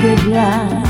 good life.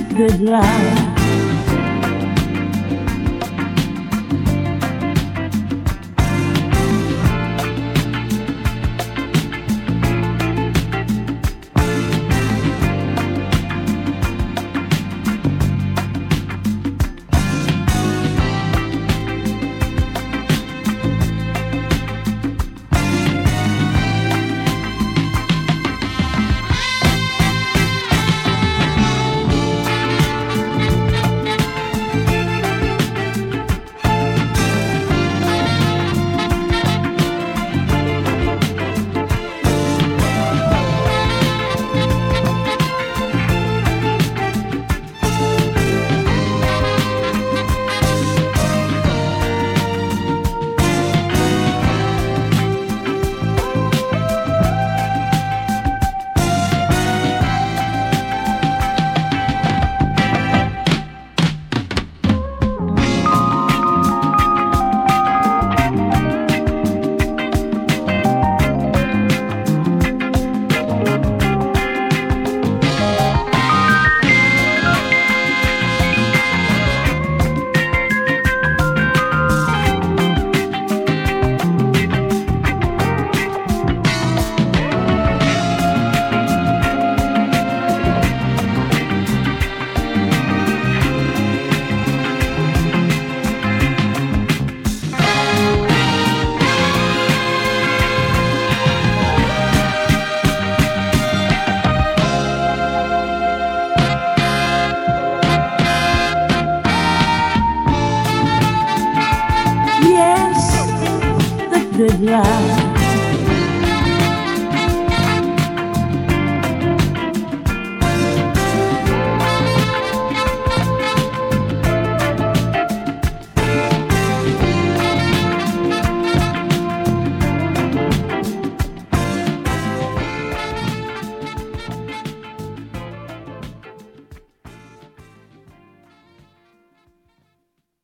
Good life. Colombia.